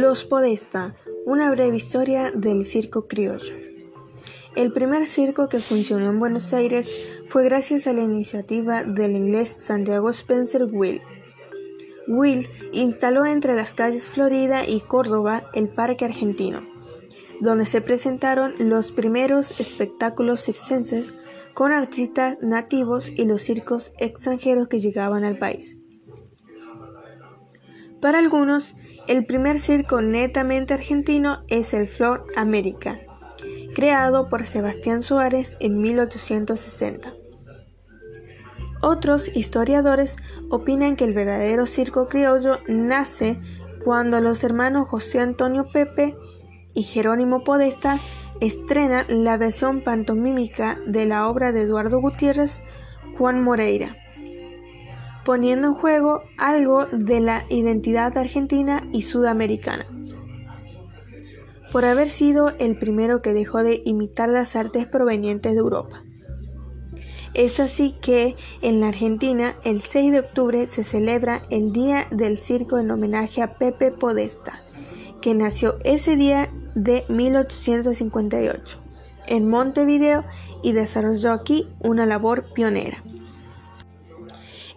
Los Podesta, una breve historia del circo criollo. El primer circo que funcionó en Buenos Aires fue gracias a la iniciativa del inglés Santiago Spencer Will. Will instaló entre las calles Florida y Córdoba el Parque Argentino, donde se presentaron los primeros espectáculos circenses con artistas nativos y los circos extranjeros que llegaban al país. Para algunos, el primer circo netamente argentino es el Flor América, creado por Sebastián Suárez en 1860. Otros historiadores opinan que el verdadero circo criollo nace cuando los hermanos José Antonio Pepe y Jerónimo Podesta estrenan la versión pantomímica de la obra de Eduardo Gutiérrez, Juan Moreira poniendo en juego algo de la identidad argentina y sudamericana. Por haber sido el primero que dejó de imitar las artes provenientes de Europa. Es así que en la Argentina el 6 de octubre se celebra el Día del Circo en homenaje a Pepe Podesta, que nació ese día de 1858 en Montevideo y desarrolló aquí una labor pionera.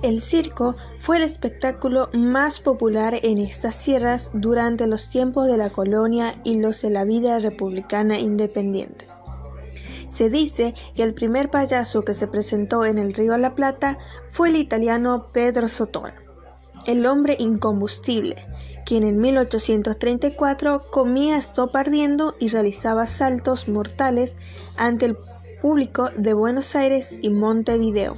El circo fue el espectáculo más popular en estas tierras durante los tiempos de la colonia y los de la vida republicana independiente. Se dice que el primer payaso que se presentó en el Río La Plata fue el italiano Pedro Sotora, el hombre incombustible, quien en 1834 comía estopa ardiendo y realizaba saltos mortales ante el público de Buenos Aires y Montevideo.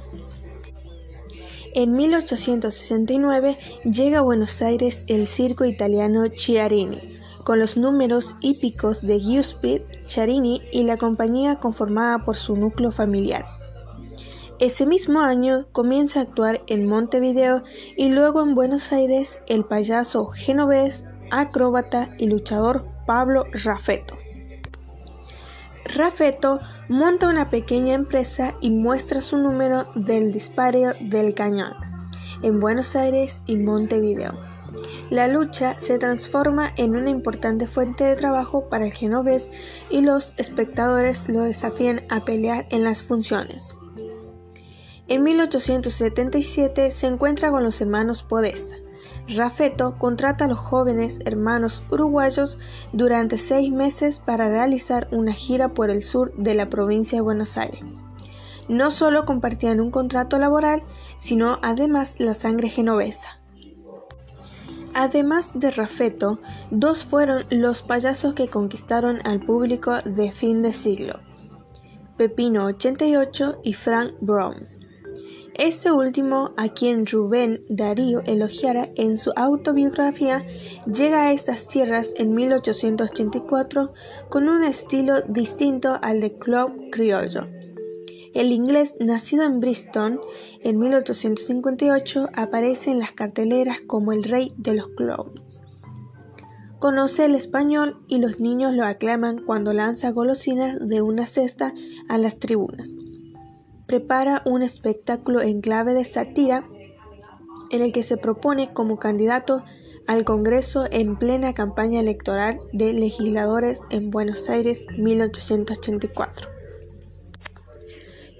En 1869 llega a Buenos Aires el circo italiano Chiarini, con los números hípicos de Giuseppe Chiarini y la compañía conformada por su núcleo familiar. Ese mismo año comienza a actuar en Montevideo y luego en Buenos Aires el payaso genovés, acróbata y luchador Pablo Raffetto. Raffetto monta una pequeña empresa y muestra su número del disparo del cañón en Buenos Aires y Montevideo. La lucha se transforma en una importante fuente de trabajo para el genovés y los espectadores lo desafían a pelear en las funciones. En 1877 se encuentra con los hermanos Podesta, Rafeto contrata a los jóvenes hermanos uruguayos durante seis meses para realizar una gira por el sur de la provincia de Buenos Aires. No solo compartían un contrato laboral, sino además la sangre genovesa. Además de Rafeto, dos fueron los payasos que conquistaron al público de fin de siglo, Pepino 88 y Frank Brown. Este último, a quien Rubén Darío elogiara en su autobiografía, llega a estas tierras en 1884 con un estilo distinto al de Club Criollo. El inglés, nacido en Bristol en 1858, aparece en las carteleras como el rey de los clowns. Conoce el español y los niños lo aclaman cuando lanza golosinas de una cesta a las tribunas prepara un espectáculo en clave de sátira en el que se propone como candidato al Congreso en plena campaña electoral de legisladores en Buenos Aires 1884.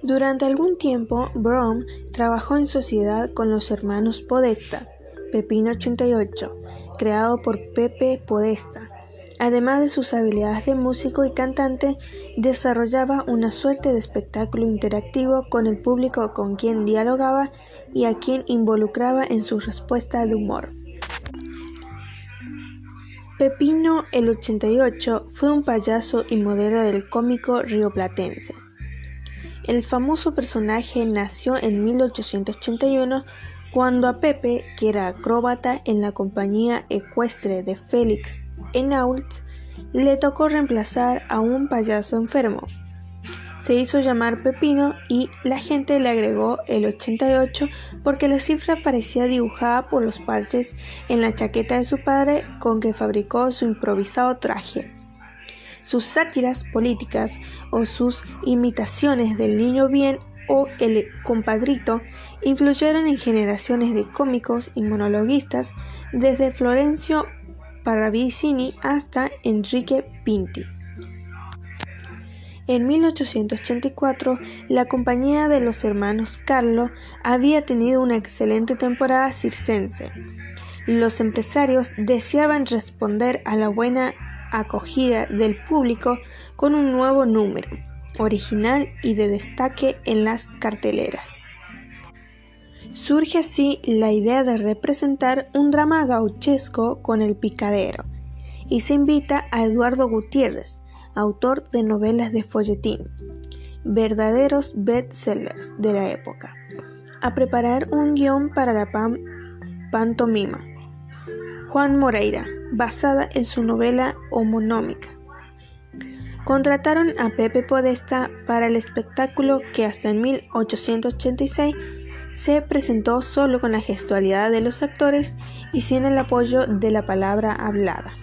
Durante algún tiempo, Brown trabajó en sociedad con los hermanos Podesta, Pepino 88, creado por Pepe Podesta, Además de sus habilidades de músico y cantante, desarrollaba una suerte de espectáculo interactivo con el público con quien dialogaba y a quien involucraba en su respuesta de humor. Pepino el 88 fue un payaso y modelo del cómico rioplatense. El famoso personaje nació en 1881 cuando a Pepe, que era acróbata en la compañía ecuestre de Félix en Ault, le tocó reemplazar a un payaso enfermo. Se hizo llamar Pepino y la gente le agregó el 88 porque la cifra parecía dibujada por los parches en la chaqueta de su padre con que fabricó su improvisado traje. Sus sátiras políticas o sus imitaciones del niño bien o el compadrito influyeron en generaciones de cómicos y monologuistas desde Florencio Paravicini hasta Enrique Pinti. En 1884, la compañía de los hermanos Carlo había tenido una excelente temporada circense. Los empresarios deseaban responder a la buena acogida del público con un nuevo número, original y de destaque en las carteleras. Surge así la idea de representar un drama gauchesco con el picadero, y se invita a Eduardo Gutiérrez, autor de novelas de folletín, verdaderos bestsellers de la época, a preparar un guion para la pantomima. Juan Moreira, basada en su novela homonómica. Contrataron a Pepe Podesta para el espectáculo que hasta en 1886 se presentó solo con la gestualidad de los actores y sin el apoyo de la palabra hablada.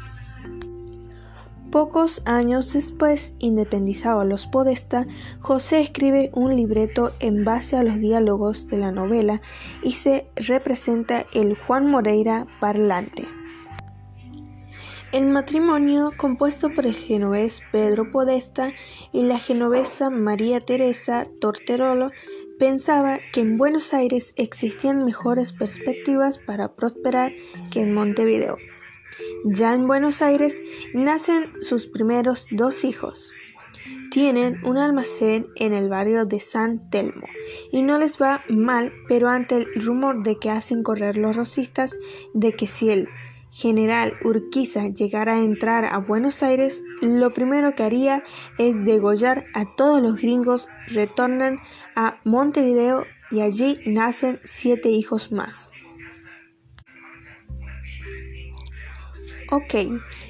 Pocos años después, independizado los Podesta, José escribe un libreto en base a los diálogos de la novela y se representa el Juan Moreira parlante. El matrimonio, compuesto por el genovés Pedro Podesta y la genovesa María Teresa Torterolo, pensaba que en Buenos Aires existían mejores perspectivas para prosperar que en Montevideo. Ya en Buenos Aires nacen sus primeros dos hijos. Tienen un almacén en el barrio de San Telmo y no les va mal, pero ante el rumor de que hacen correr los rosistas de que si el general Urquiza llegara a entrar a Buenos Aires, lo primero que haría es degollar a todos los gringos, retornan a Montevideo y allí nacen siete hijos más. Ok,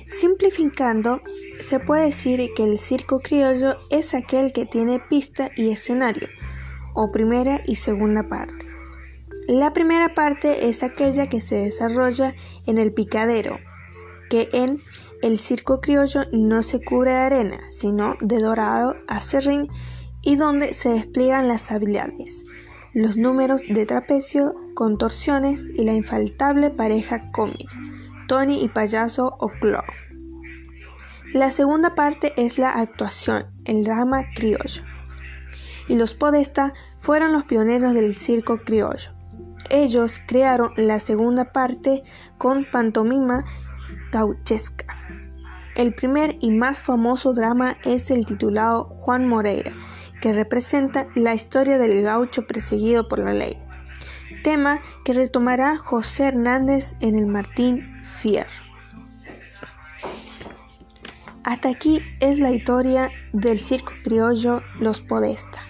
simplificando, se puede decir que el circo criollo es aquel que tiene pista y escenario, o primera y segunda parte. La primera parte es aquella que se desarrolla en el picadero, que en el circo criollo no se cubre de arena, sino de dorado a serrín y donde se despliegan las habilidades, los números de trapecio, contorsiones y la infaltable pareja cómica Tony y Payaso o Clo. La segunda parte es la actuación, el drama criollo. Y los Podesta fueron los pioneros del circo criollo. Ellos crearon la segunda parte con pantomima El primer y más famoso drama es el titulado Juan Moreira, que representa la historia del gaucho perseguido por la ley, tema que retomará José Hernández en el Martín hasta aquí es la historia del circo criollo Los Podesta.